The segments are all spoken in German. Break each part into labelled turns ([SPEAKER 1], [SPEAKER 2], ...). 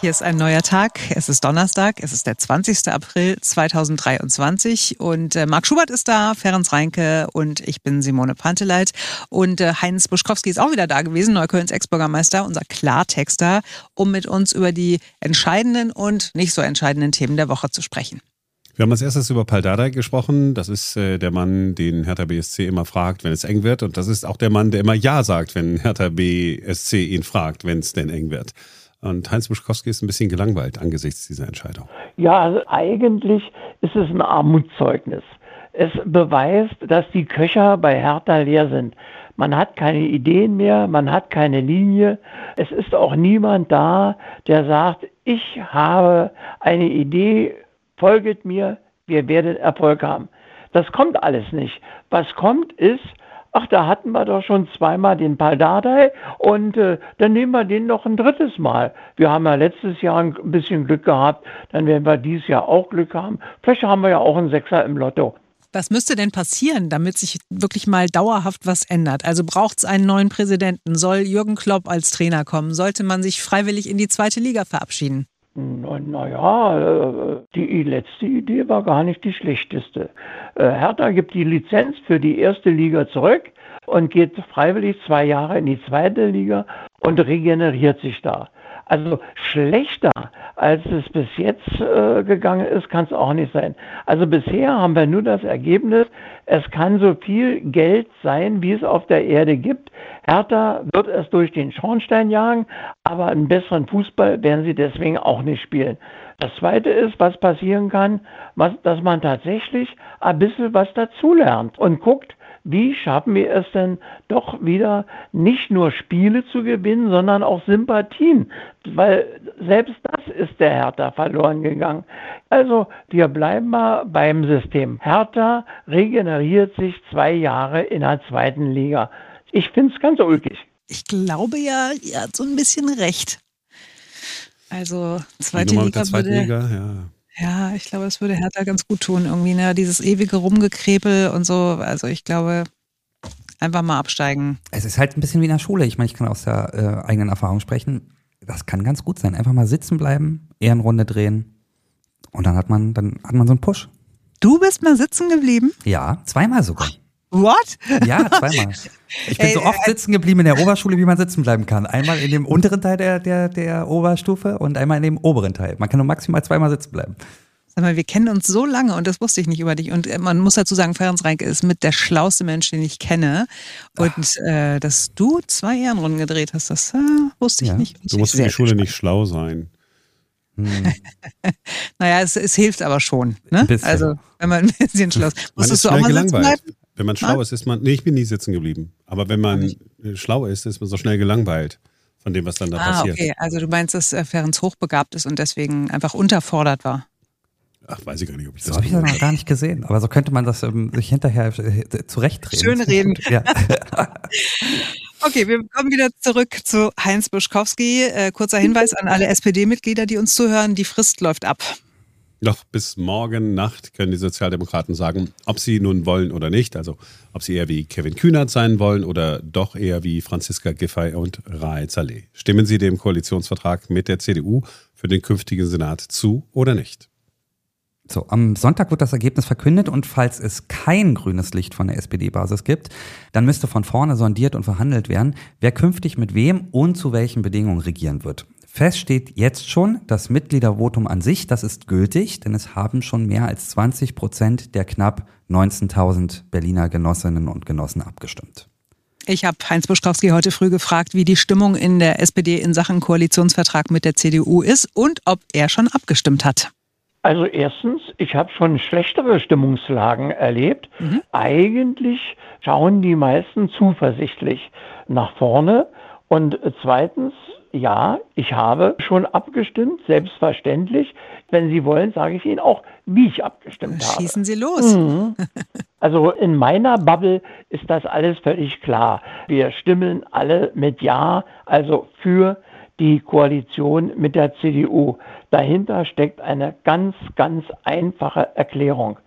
[SPEAKER 1] Hier ist ein neuer Tag. Es ist Donnerstag. Es ist der 20. April 2023. Und äh, Marc Schubert ist da, Ferenc Reinke und ich bin Simone Panteleit. Und äh, Heinz Buschkowski ist auch wieder da gewesen, Neuköllns Ex-Bürgermeister, unser Klartexter, um mit uns über die entscheidenden und nicht so entscheidenden Themen der Woche zu sprechen.
[SPEAKER 2] Wir haben als erstes über Paul Dardai gesprochen. Das ist äh, der Mann, den Hertha BSC immer fragt, wenn es eng wird. Und das ist auch der Mann, der immer Ja sagt, wenn Hertha BSC ihn fragt, wenn es denn eng wird. Und Heinz Buschkowski ist ein bisschen gelangweilt angesichts dieser Entscheidung.
[SPEAKER 3] Ja, also eigentlich ist es ein Armutszeugnis. Es beweist, dass die Köcher bei Hertha leer sind. Man hat keine Ideen mehr, man hat keine Linie. Es ist auch niemand da, der sagt, ich habe eine Idee, folget mir, wir werden Erfolg haben. Das kommt alles nicht. Was kommt ist, ach, da hatten wir doch schon zweimal den Paldadei und äh, dann nehmen wir den noch ein drittes Mal. Wir haben ja letztes Jahr ein bisschen Glück gehabt, dann werden wir dieses Jahr auch Glück haben. Vielleicht haben wir ja auch einen Sechser im Lotto.
[SPEAKER 1] Was müsste denn passieren, damit sich wirklich mal dauerhaft was ändert? Also braucht es einen neuen Präsidenten? Soll Jürgen Klopp als Trainer kommen? Sollte man sich freiwillig in die zweite Liga verabschieden?
[SPEAKER 3] Naja, äh, die letzte Idee war gar nicht die schlechteste. Äh, Hertha gibt die Lizenz für die erste Liga zurück und geht freiwillig zwei Jahre in die zweite Liga und regeneriert sich da. Also schlechter, als es bis jetzt äh, gegangen ist, kann es auch nicht sein. Also bisher haben wir nur das Ergebnis, es kann so viel Geld sein, wie es auf der Erde gibt. Hertha wird es durch den Schornstein jagen, aber einen besseren Fußball werden sie deswegen auch nicht spielen. Das Zweite ist, was passieren kann, was, dass man tatsächlich ein bisschen was dazulernt und guckt, wie schaffen wir es denn doch wieder nicht nur Spiele zu gewinnen, sondern auch Sympathien, weil selbst das ist der Hertha verloren gegangen. Also wir bleiben mal beim System. Hertha regeneriert sich zwei Jahre in der zweiten Liga. Ich finde es ganz ulkig.
[SPEAKER 1] Ich glaube ja, ihr habt so ein bisschen recht. Also zweite Liga,
[SPEAKER 2] zweite
[SPEAKER 1] würde,
[SPEAKER 2] Liga ja.
[SPEAKER 1] Ja, ich glaube, es würde Hertha ganz gut tun, irgendwie, ne? Dieses ewige Rumgekrepel und so. Also ich glaube, einfach mal absteigen.
[SPEAKER 4] Es ist halt ein bisschen wie in der Schule. Ich meine, ich kann aus der äh, eigenen Erfahrung sprechen. Das kann ganz gut sein. Einfach mal sitzen bleiben, Ehrenrunde drehen und dann hat man, dann hat man so einen Push.
[SPEAKER 1] Du bist mal sitzen geblieben?
[SPEAKER 4] Ja, zweimal sogar.
[SPEAKER 1] What?
[SPEAKER 4] Ja, zweimal. Ich bin Ey, so oft sitzen geblieben in der Oberschule, wie man sitzen bleiben kann. Einmal in dem unteren Teil der, der, der Oberstufe und einmal in dem oberen Teil. Man kann nur maximal zweimal sitzen bleiben.
[SPEAKER 1] Sag mal, wir kennen uns so lange und das wusste ich nicht über dich. Und äh, man muss dazu sagen, Ferenc Reinke ist mit der schlauste Mensch, den ich kenne. Und äh, dass du zwei Ehrenrunden gedreht hast, das äh, wusste ich ja. nicht.
[SPEAKER 2] Du musst in der Schule nicht schlau sein.
[SPEAKER 1] Hm. naja, es, es, hilft aber schon. Ne? Also, wenn man ein bisschen schlau ist. Musstest du auch mal sitzen bleiben?
[SPEAKER 2] Wenn man schlau ist, ist man. Nee, ich bin nie sitzen geblieben. Aber wenn man schlau ist, ist man so schnell gelangweilt von dem, was dann da ah, passiert.
[SPEAKER 1] Okay, also du meinst, dass äh, Ferenc hochbegabt ist und deswegen einfach unterfordert war.
[SPEAKER 2] Ach, weiß ich gar nicht, ob ich
[SPEAKER 4] das. So habe ich das noch gar nicht gesehen. Aber so könnte man das ähm, sich hinterher äh, zurechtdrehen.
[SPEAKER 1] Schön reden. Ja. okay, wir kommen wieder zurück zu Heinz Buschkowski. Äh, kurzer Hinweis an alle SPD-Mitglieder, die uns zuhören: Die Frist läuft ab.
[SPEAKER 2] Noch bis morgen Nacht können die Sozialdemokraten sagen, ob sie nun wollen oder nicht. Also ob sie eher wie Kevin Kühnert sein wollen oder doch eher wie Franziska Giffey und Raed Saleh. Stimmen sie dem Koalitionsvertrag mit der CDU für den künftigen Senat zu oder nicht?
[SPEAKER 4] So, am Sonntag wird das Ergebnis verkündet und falls es kein grünes Licht von der SPD-Basis gibt, dann müsste von vorne sondiert und verhandelt werden, wer künftig mit wem und zu welchen Bedingungen regieren wird. Fest steht jetzt schon, das Mitgliedervotum an sich, das ist gültig, denn es haben schon mehr als 20 Prozent der knapp 19.000 Berliner Genossinnen und Genossen abgestimmt.
[SPEAKER 1] Ich habe Heinz Buschkowski heute früh gefragt, wie die Stimmung in der SPD in Sachen Koalitionsvertrag mit der CDU ist und ob er schon abgestimmt hat.
[SPEAKER 3] Also erstens, ich habe schon schlechtere Stimmungslagen erlebt. Mhm. Eigentlich schauen die meisten zuversichtlich nach vorne. Und zweitens, ja, ich habe schon abgestimmt, selbstverständlich. Wenn Sie wollen, sage ich Ihnen auch, wie ich abgestimmt
[SPEAKER 1] Schießen
[SPEAKER 3] habe.
[SPEAKER 1] Schießen Sie los.
[SPEAKER 3] Mhm. Also in meiner Bubble ist das alles völlig klar. Wir stimmen alle mit Ja, also für die Koalition mit der CDU. Dahinter steckt eine ganz, ganz einfache Erklärung.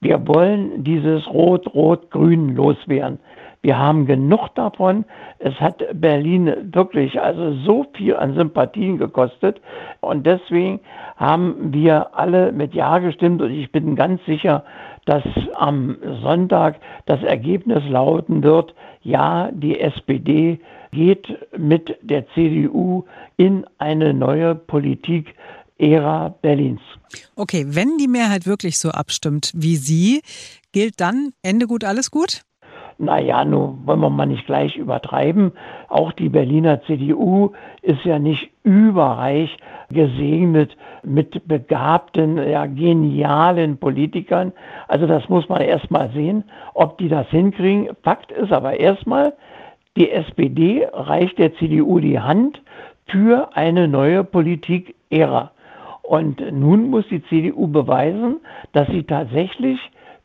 [SPEAKER 3] Wir wollen dieses Rot-Rot-Grün loswerden. Wir haben genug davon. Es hat Berlin wirklich also so viel an Sympathien gekostet. Und deswegen haben wir alle mit Ja gestimmt. Und ich bin ganz sicher, dass am Sonntag das Ergebnis lauten wird, ja, die SPD geht mit der CDU in eine neue Politik-Ära Berlins.
[SPEAKER 1] Okay, wenn die Mehrheit wirklich so abstimmt wie Sie, gilt dann Ende gut, alles gut?
[SPEAKER 3] Naja, nun wollen wir mal nicht gleich übertreiben. Auch die Berliner CDU ist ja nicht überreich gesegnet mit begabten, ja, genialen Politikern. Also das muss man erst mal sehen, ob die das hinkriegen. Fakt ist aber erstmal, die SPD reicht der CDU die Hand für eine neue Politik-Ära. Und nun muss die CDU beweisen, dass sie tatsächlich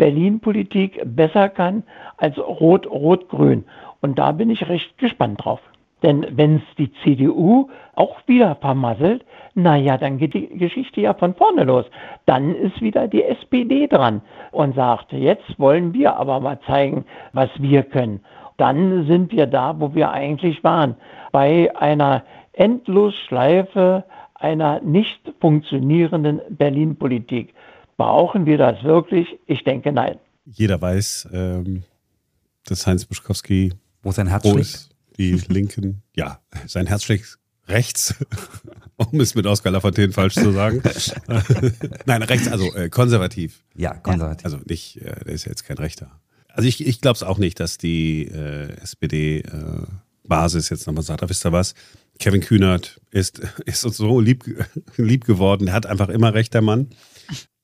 [SPEAKER 3] Berlin-Politik besser kann als Rot-Rot-Grün. Und da bin ich recht gespannt drauf. Denn wenn es die CDU auch wieder vermasselt, naja, dann geht die Geschichte ja von vorne los. Dann ist wieder die SPD dran und sagt, jetzt wollen wir aber mal zeigen, was wir können. Dann sind wir da, wo wir eigentlich waren, bei einer Endlosschleife einer nicht funktionierenden Berlin-Politik. Brauchen wir das wirklich? Ich denke nein.
[SPEAKER 2] Jeder weiß, ähm, dass Heinz Buschkowski
[SPEAKER 4] wo sein Herz schlägt.
[SPEAKER 2] Die Linken, ja, sein Herz schlägt rechts, um es mit Oskar Lafontaine falsch zu sagen. Nein, rechts, also äh, konservativ.
[SPEAKER 4] Ja, konservativ.
[SPEAKER 2] Also nicht, äh, der ist ja jetzt kein Rechter. Also ich, ich glaube es auch nicht, dass die äh, SPD-Basis äh, jetzt nochmal sagt, da wisst ihr was, Kevin Kühnert ist, ist uns so lieb, lieb geworden, der hat einfach immer recht, der Mann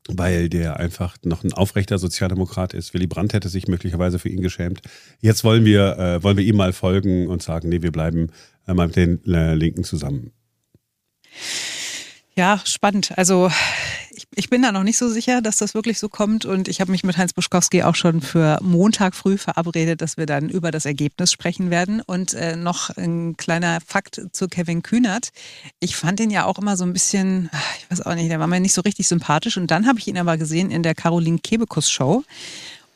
[SPEAKER 2] weil der einfach noch ein aufrechter Sozialdemokrat ist. Willy Brandt hätte sich möglicherweise für ihn geschämt. Jetzt wollen wir, äh, wollen wir ihm mal folgen und sagen, nee, wir bleiben äh, mal mit den äh, Linken zusammen.
[SPEAKER 1] Ja, spannend. Also ich, bin da noch nicht so sicher, dass das wirklich so kommt. Und ich habe mich mit Heinz Buschkowski auch schon für Montag früh verabredet, dass wir dann über das Ergebnis sprechen werden. Und äh, noch ein kleiner Fakt zu Kevin Kühnert. Ich fand ihn ja auch immer so ein bisschen, ich weiß auch nicht, der war mir nicht so richtig sympathisch. Und dann habe ich ihn aber gesehen in der Caroline Kebekus Show.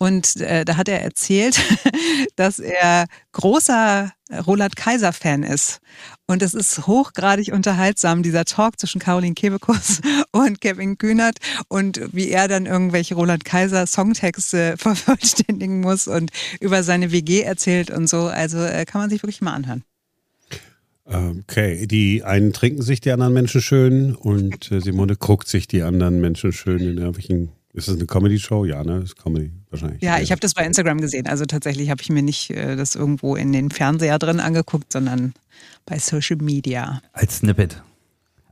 [SPEAKER 1] Und äh, da hat er erzählt, dass er großer Roland Kaiser-Fan ist. Und es ist hochgradig unterhaltsam, dieser Talk zwischen Caroline Kebekus und Kevin Kühnert und wie er dann irgendwelche Roland Kaiser Songtexte vervollständigen muss und über seine WG erzählt und so. Also äh, kann man sich wirklich mal anhören.
[SPEAKER 2] Okay, die einen trinken sich die anderen Menschen schön und äh, Simone guckt sich die anderen Menschen schön in irgendwelchen ist das eine Comedy-Show? Ja, ne? Das ist Comedy wahrscheinlich.
[SPEAKER 1] Ja, ich habe das bei Instagram gesehen. Also tatsächlich habe ich mir nicht äh, das irgendwo in den Fernseher drin angeguckt, sondern bei Social Media.
[SPEAKER 4] Als Snippet.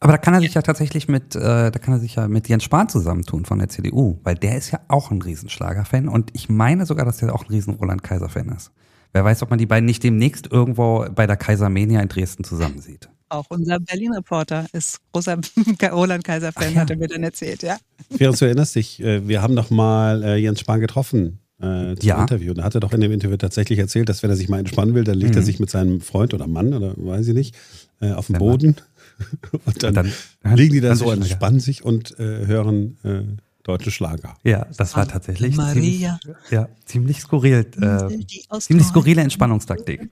[SPEAKER 4] Aber da kann er sich ja tatsächlich mit, äh, da kann er sich ja mit Jens Spahn zusammentun von der CDU, weil der ist ja auch ein Riesenschlager-Fan und ich meine sogar, dass der auch ein riesen Roland Kaiser-Fan ist. Wer weiß, ob man die beiden nicht demnächst irgendwo bei der Kaisermania in Dresden zusammen sieht.
[SPEAKER 1] Auch unser Berlin-Reporter ist großer Roland Kaiser-Fan, ja. hat er mir dann erzählt, ja.
[SPEAKER 2] Während du erinnerst dich, äh, wir haben doch mal äh, Jens Spahn getroffen äh, zum ja. Interview. Und da hat er doch in dem Interview tatsächlich erzählt, dass wenn er sich mal entspannen will, dann legt mhm. er sich mit seinem Freund oder Mann oder weiß ich nicht, auf den Boden. und dann, und dann liegen die da so, entspannen sich und äh, hören äh, deutsche Schlager.
[SPEAKER 4] Ja, das war tatsächlich Maria. Ziemlich, ja, ziemlich skurril. Äh, ziemlich skurrile Entspannungstaktik.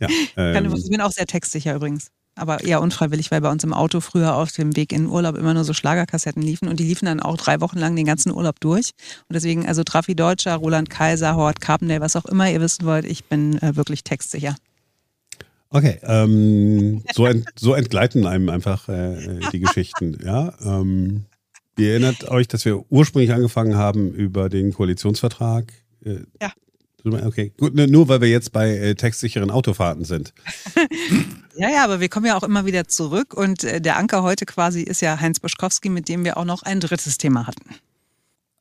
[SPEAKER 1] Ja, ähm, ich bin auch sehr textsicher übrigens aber eher unfreiwillig, weil bei uns im Auto früher auf dem Weg in den Urlaub immer nur so Schlagerkassetten liefen und die liefen dann auch drei Wochen lang den ganzen Urlaub durch. Und deswegen, also Trafi Deutscher, Roland Kaiser, Howard Carpendale, was auch immer ihr wissen wollt, ich bin äh, wirklich textsicher.
[SPEAKER 2] Okay, ähm, so, ent, so entgleiten einem einfach äh, die Geschichten. Ja, ähm, ihr erinnert euch, dass wir ursprünglich angefangen haben über den Koalitionsvertrag. Äh, ja. Okay, gut, nur weil wir jetzt bei äh, textsicheren Autofahrten sind.
[SPEAKER 1] ja, ja, aber wir kommen ja auch immer wieder zurück und äh, der Anker heute quasi ist ja Heinz Boschkowski, mit dem wir auch noch ein drittes Thema hatten.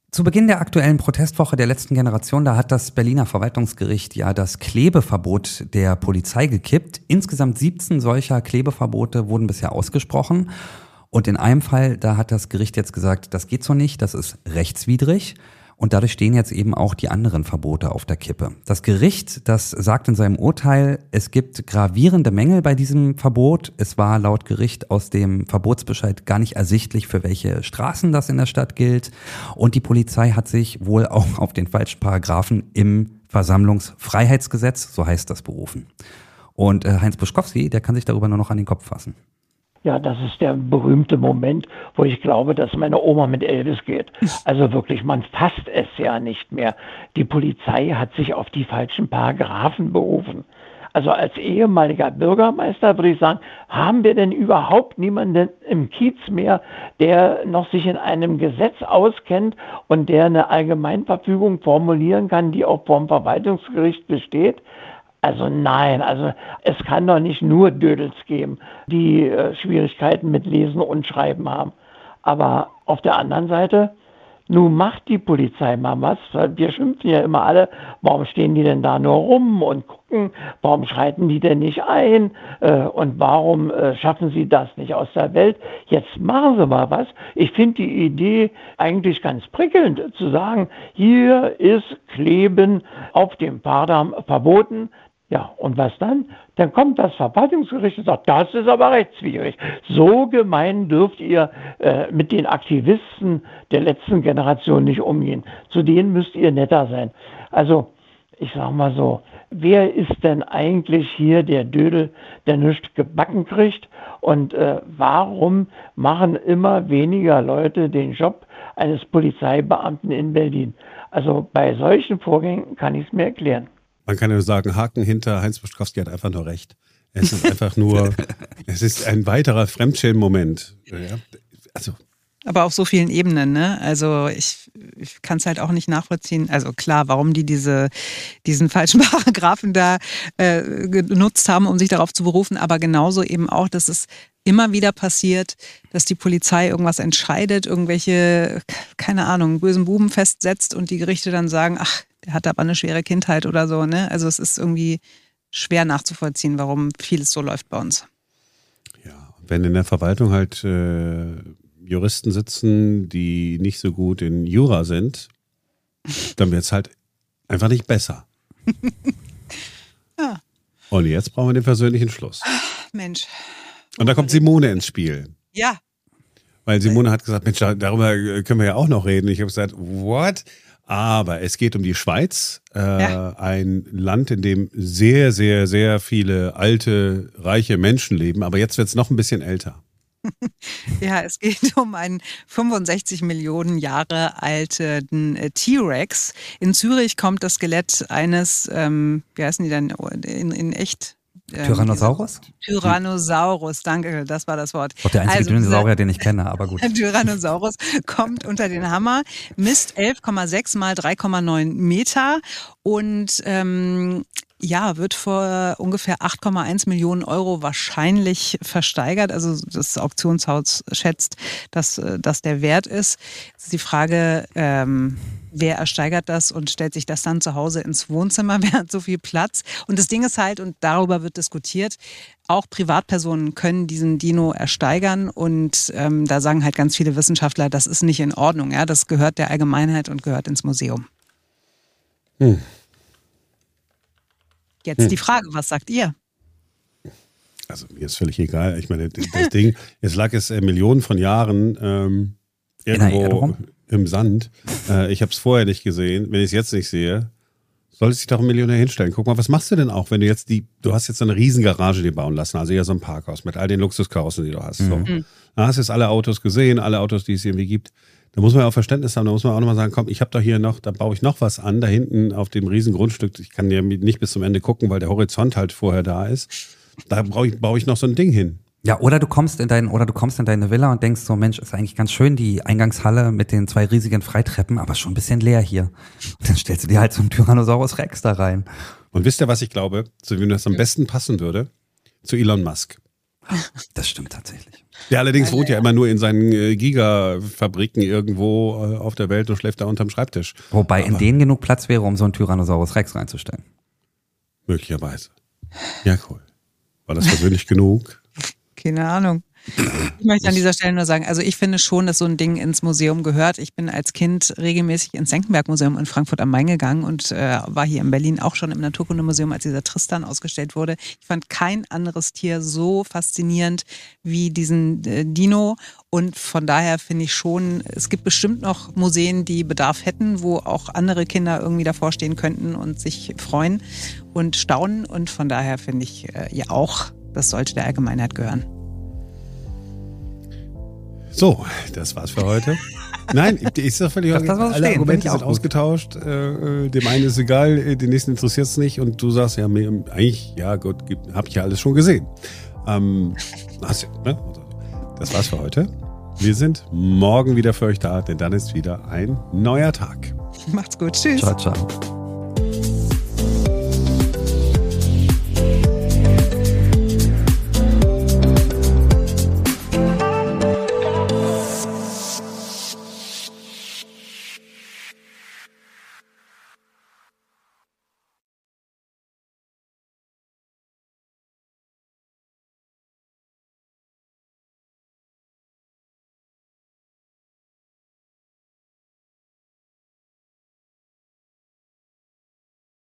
[SPEAKER 4] Zu Beginn der aktuellen Protestwoche der letzten Generation, da hat das Berliner Verwaltungsgericht ja das Klebeverbot der Polizei gekippt. Insgesamt 17 solcher Klebeverbote wurden bisher ausgesprochen. Und in einem Fall, da hat das Gericht jetzt gesagt, das geht so nicht, das ist rechtswidrig. Und dadurch stehen jetzt eben auch die anderen Verbote auf der Kippe. Das Gericht, das sagt in seinem Urteil, es gibt gravierende Mängel bei diesem Verbot. Es war laut Gericht aus dem Verbotsbescheid gar nicht ersichtlich, für welche Straßen das in der Stadt gilt. Und die Polizei hat sich wohl auch auf den falschen Paragraphen im Versammlungsfreiheitsgesetz, so heißt das, berufen. Und äh, Heinz Buschkowski, der kann sich darüber nur noch an den Kopf fassen.
[SPEAKER 3] Ja, das ist der berühmte Moment, wo ich glaube, dass meine Oma mit Elvis geht. Also wirklich, man fasst es ja nicht mehr. Die Polizei hat sich auf die falschen Paragraphen berufen. Also als ehemaliger Bürgermeister würde ich sagen, haben wir denn überhaupt niemanden im Kiez mehr, der noch sich in einem Gesetz auskennt und der eine Allgemeinverfügung formulieren kann, die auch vom Verwaltungsgericht besteht? Also nein, also es kann doch nicht nur Dödels geben, die äh, Schwierigkeiten mit Lesen und Schreiben haben. Aber auf der anderen Seite, nun macht die Polizei mal was. Wir schimpfen ja immer alle, warum stehen die denn da nur rum und gucken, warum schreiten die denn nicht ein äh, und warum äh, schaffen sie das nicht aus der Welt. Jetzt machen sie mal was. Ich finde die Idee eigentlich ganz prickelnd zu sagen, hier ist Kleben auf dem Fahrdarm verboten. Ja, und was dann? Dann kommt das Verwaltungsgericht und sagt, das ist aber rechtswidrig. So gemein dürft ihr äh, mit den Aktivisten der letzten Generation nicht umgehen. Zu denen müsst ihr netter sein. Also, ich sag mal so, wer ist denn eigentlich hier der Dödel, der nichts gebacken kriegt? Und äh, warum machen immer weniger Leute den Job eines Polizeibeamten in Berlin? Also bei solchen Vorgängen kann ich es mir erklären.
[SPEAKER 2] Man kann ja sagen, Haken hinter Heinz Buschkowski hat einfach nur recht. Es ist einfach nur, es ist ein weiterer Fremdschämen-Moment. Ja,
[SPEAKER 1] also. Aber auf so vielen Ebenen, ne? Also ich, ich kann es halt auch nicht nachvollziehen. Also klar, warum die diese, diesen falschen Paragraphen da äh, genutzt haben, um sich darauf zu berufen, aber genauso eben auch, dass es immer wieder passiert, dass die Polizei irgendwas entscheidet, irgendwelche, keine Ahnung, bösen Buben festsetzt und die Gerichte dann sagen, ach, der hatte aber eine schwere Kindheit oder so. Ne? Also es ist irgendwie schwer nachzuvollziehen, warum vieles so läuft bei uns.
[SPEAKER 2] Ja, wenn in der Verwaltung halt äh, Juristen sitzen, die nicht so gut in Jura sind, dann wird es halt einfach nicht besser. ja. Und jetzt brauchen wir den persönlichen Schluss.
[SPEAKER 1] Mensch.
[SPEAKER 2] Und da kommt Simone ins Spiel.
[SPEAKER 1] Ja.
[SPEAKER 2] Weil Simone hat gesagt, Mensch, darüber können wir ja auch noch reden. Ich habe gesagt, what? Aber es geht um die Schweiz, äh, ja. ein Land, in dem sehr, sehr, sehr viele alte, reiche Menschen leben. Aber jetzt wird es noch ein bisschen älter.
[SPEAKER 1] Ja, es geht um einen 65 Millionen Jahre alten äh, T-Rex. In Zürich kommt das Skelett eines, ähm, wie heißen die denn in, in echt?
[SPEAKER 4] Ähm, Tyrannosaurus?
[SPEAKER 1] Tyrannosaurus, danke, das war das Wort.
[SPEAKER 4] Auch der einzige also, Dinosaurier, den ich kenne, aber gut.
[SPEAKER 1] Tyrannosaurus kommt unter den Hammer, misst 11,6 mal 3,9 Meter und ähm, ja, wird vor ungefähr 8,1 Millionen Euro wahrscheinlich versteigert. Also das Auktionshaus schätzt, dass das der Wert ist die Frage, ähm, wer ersteigert das und stellt sich das dann zu Hause ins Wohnzimmer? Wer hat so viel Platz? Und das Ding ist halt, und darüber wird diskutiert, auch Privatpersonen können diesen Dino ersteigern und ähm, da sagen halt ganz viele Wissenschaftler, das ist nicht in Ordnung. Ja, das gehört der Allgemeinheit und gehört ins Museum. Hm. Jetzt hm. die Frage, was sagt ihr?
[SPEAKER 2] Also mir ist völlig egal. Ich meine, das Ding, es lag es äh, Millionen von Jahren ähm, irgendwo im Sand. Äh, ich habe es vorher nicht gesehen. Wenn ich es jetzt nicht sehe, sollte sich doch ein Millionär hinstellen. Guck mal, was machst du denn auch, wenn du jetzt die, du hast jetzt eine Riesengarage dir bauen lassen, also eher so ein Parkhaus mit all den Luxuskarossen, die du hast. Mhm. So. Da hast du jetzt alle Autos gesehen, alle Autos, die es irgendwie gibt. Da muss man ja auch Verständnis haben, da muss man auch nochmal sagen, komm, ich habe doch hier noch, da baue ich noch was an, da hinten auf dem riesen Grundstück, ich kann ja nicht bis zum Ende gucken, weil der Horizont halt vorher da ist. Da baue ich, baue ich noch so ein Ding hin.
[SPEAKER 4] Ja, oder du kommst in dein, oder du kommst in deine Villa und denkst so, Mensch, ist eigentlich ganz schön, die Eingangshalle mit den zwei riesigen Freitreppen, aber schon ein bisschen leer hier. Und dann stellst du dir halt so einen Tyrannosaurus Rex da rein.
[SPEAKER 2] Und wisst ihr, was ich glaube, zu wem das am besten passen würde? Zu Elon Musk.
[SPEAKER 4] Das stimmt tatsächlich.
[SPEAKER 2] Der allerdings wohnt ja immer nur in seinen äh, Gigafabriken irgendwo äh, auf der Welt und schläft da unterm Schreibtisch.
[SPEAKER 4] Wobei Aber in denen genug Platz wäre, um so einen Tyrannosaurus Rex reinzustellen.
[SPEAKER 2] Möglicherweise. Ja, cool. War das persönlich genug?
[SPEAKER 1] Keine Ahnung. Ich möchte an dieser Stelle nur sagen, also ich finde schon, dass so ein Ding ins Museum gehört. Ich bin als Kind regelmäßig ins Senckenberg-Museum in Frankfurt am Main gegangen und äh, war hier in Berlin auch schon im Naturkundemuseum, als dieser Tristan ausgestellt wurde. Ich fand kein anderes Tier so faszinierend wie diesen äh, Dino. Und von daher finde ich schon, es gibt bestimmt noch Museen, die Bedarf hätten, wo auch andere Kinder irgendwie davor stehen könnten und sich freuen und staunen. Und von daher finde ich äh, ja auch, das sollte der Allgemeinheit gehören.
[SPEAKER 2] So, das war's für heute. Nein, ist doch völlig
[SPEAKER 4] Das-
[SPEAKER 2] Alle
[SPEAKER 4] stehen,
[SPEAKER 2] Argumente sind
[SPEAKER 4] gut.
[SPEAKER 2] ausgetauscht. Äh, äh, dem einen ist egal, äh, den nächsten interessiert es nicht. Und du sagst ja, mir, eigentlich, ja Gott, habe ich ja alles schon gesehen. Ähm, hast, ne? Das war's für heute. Wir sind morgen wieder für euch da, denn dann ist wieder ein neuer Tag.
[SPEAKER 1] Macht's gut. Tschüss.
[SPEAKER 4] Ciao, ciao.